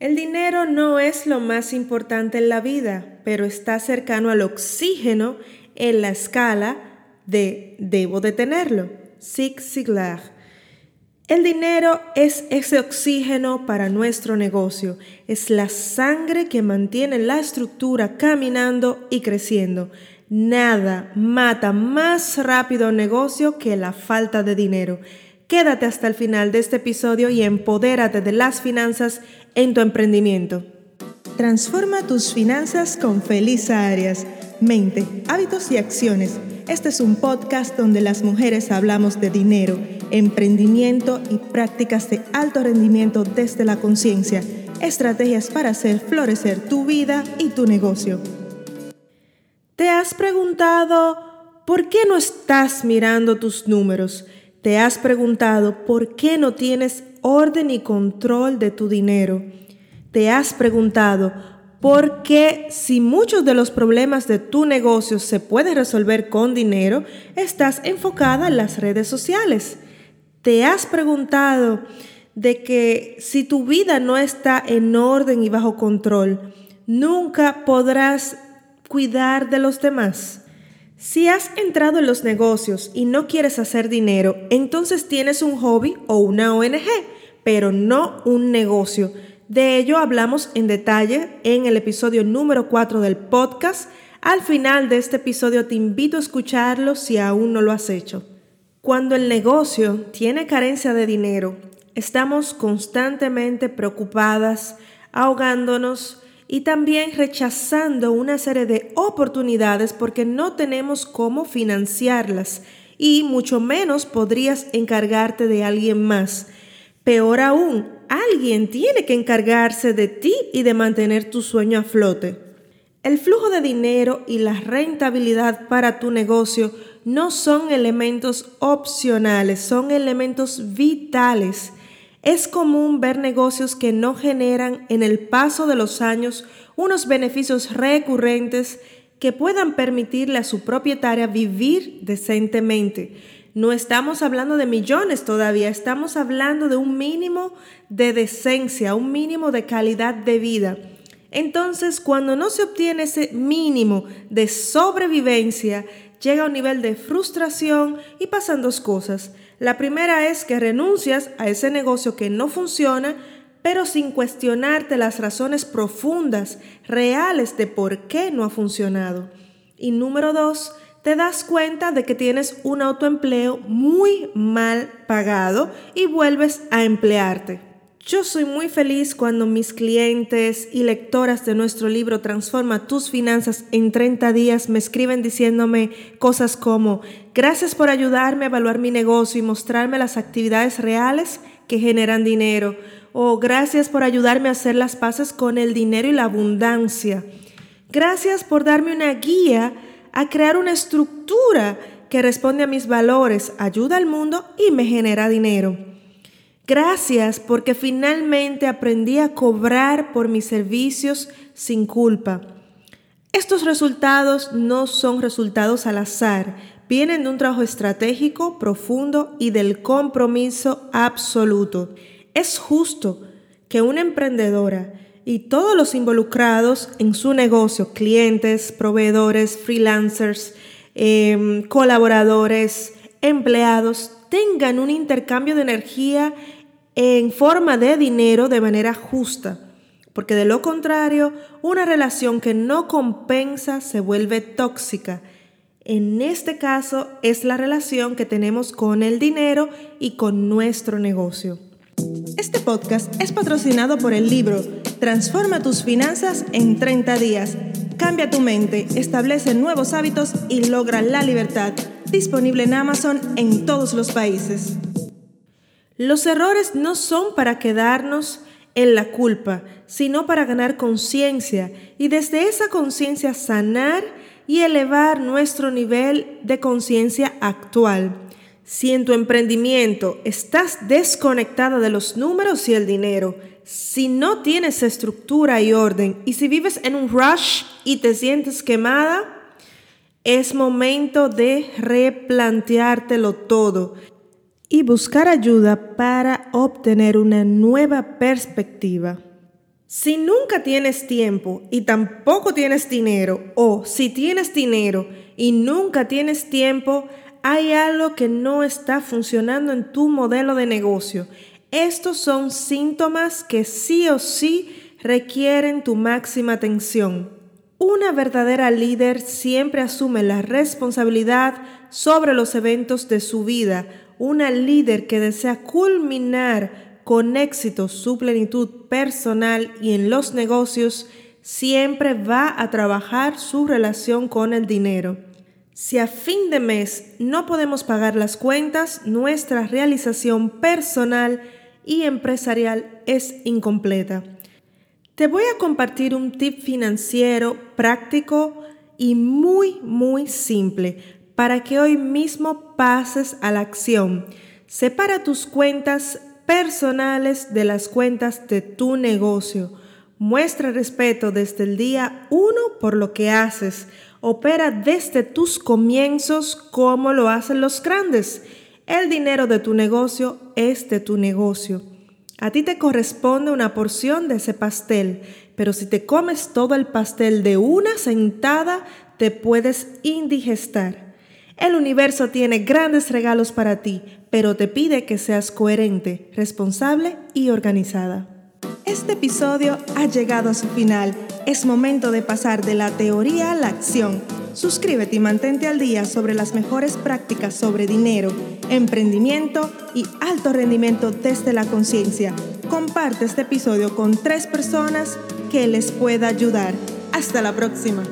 El dinero no es lo más importante en la vida, pero está cercano al oxígeno en la escala de debo de tenerlo. Zig Ziglar. El dinero es ese oxígeno para nuestro negocio, es la sangre que mantiene la estructura caminando y creciendo. Nada mata más rápido un negocio que la falta de dinero. Quédate hasta el final de este episodio y empodérate de las finanzas en tu emprendimiento. Transforma tus finanzas con Feliz Arias. Mente, hábitos y acciones. Este es un podcast donde las mujeres hablamos de dinero, emprendimiento y prácticas de alto rendimiento desde la conciencia. Estrategias para hacer florecer tu vida y tu negocio. ¿Te has preguntado por qué no estás mirando tus números? ¿Te has preguntado por qué no tienes orden y control de tu dinero? ¿Te has preguntado por qué si muchos de los problemas de tu negocio se pueden resolver con dinero, estás enfocada en las redes sociales? ¿Te has preguntado de que si tu vida no está en orden y bajo control, nunca podrás cuidar de los demás? Si has entrado en los negocios y no quieres hacer dinero, entonces tienes un hobby o una ONG, pero no un negocio. De ello hablamos en detalle en el episodio número 4 del podcast. Al final de este episodio te invito a escucharlo si aún no lo has hecho. Cuando el negocio tiene carencia de dinero, estamos constantemente preocupadas, ahogándonos, y también rechazando una serie de oportunidades porque no tenemos cómo financiarlas y mucho menos podrías encargarte de alguien más. Peor aún, alguien tiene que encargarse de ti y de mantener tu sueño a flote. El flujo de dinero y la rentabilidad para tu negocio no son elementos opcionales, son elementos vitales. Es común ver negocios que no generan en el paso de los años unos beneficios recurrentes que puedan permitirle a su propietaria vivir decentemente. No estamos hablando de millones todavía, estamos hablando de un mínimo de decencia, un mínimo de calidad de vida. Entonces, cuando no se obtiene ese mínimo de sobrevivencia, llega un nivel de frustración y pasan dos cosas. La primera es que renuncias a ese negocio que no funciona, pero sin cuestionarte las razones profundas, reales de por qué no ha funcionado. Y número dos, te das cuenta de que tienes un autoempleo muy mal pagado y vuelves a emplearte. Yo soy muy feliz cuando mis clientes y lectoras de nuestro libro Transforma tus finanzas en 30 días me escriben diciéndome cosas como, gracias por ayudarme a evaluar mi negocio y mostrarme las actividades reales que generan dinero, o gracias por ayudarme a hacer las paces con el dinero y la abundancia. Gracias por darme una guía a crear una estructura que responde a mis valores, ayuda al mundo y me genera dinero. Gracias porque finalmente aprendí a cobrar por mis servicios sin culpa. Estos resultados no son resultados al azar, vienen de un trabajo estratégico, profundo y del compromiso absoluto. Es justo que una emprendedora y todos los involucrados en su negocio, clientes, proveedores, freelancers, em, colaboradores, empleados, tengan un intercambio de energía en forma de dinero de manera justa, porque de lo contrario, una relación que no compensa se vuelve tóxica. En este caso es la relación que tenemos con el dinero y con nuestro negocio. Este podcast es patrocinado por el libro Transforma tus finanzas en 30 días. Cambia tu mente, establece nuevos hábitos y logra la libertad. Disponible en Amazon en todos los países. Los errores no son para quedarnos en la culpa, sino para ganar conciencia y desde esa conciencia sanar y elevar nuestro nivel de conciencia actual. Si en tu emprendimiento estás desconectada de los números y el dinero, si no tienes estructura y orden y si vives en un rush y te sientes quemada, es momento de replanteártelo todo y buscar ayuda para obtener una nueva perspectiva. Si nunca tienes tiempo y tampoco tienes dinero, o si tienes dinero y nunca tienes tiempo, hay algo que no está funcionando en tu modelo de negocio. Estos son síntomas que sí o sí requieren tu máxima atención. Una verdadera líder siempre asume la responsabilidad sobre los eventos de su vida. Una líder que desea culminar con éxito su plenitud personal y en los negocios siempre va a trabajar su relación con el dinero. Si a fin de mes no podemos pagar las cuentas, nuestra realización personal y empresarial es incompleta. Te voy a compartir un tip financiero práctico y muy, muy simple para que hoy mismo pases a la acción. Separa tus cuentas personales de las cuentas de tu negocio. Muestra respeto desde el día uno por lo que haces. Opera desde tus comienzos como lo hacen los grandes. El dinero de tu negocio es de tu negocio. A ti te corresponde una porción de ese pastel, pero si te comes todo el pastel de una sentada, te puedes indigestar. El universo tiene grandes regalos para ti, pero te pide que seas coherente, responsable y organizada. Este episodio ha llegado a su final. Es momento de pasar de la teoría a la acción. Suscríbete y mantente al día sobre las mejores prácticas sobre dinero, emprendimiento y alto rendimiento desde la conciencia. Comparte este episodio con tres personas que les pueda ayudar. Hasta la próxima.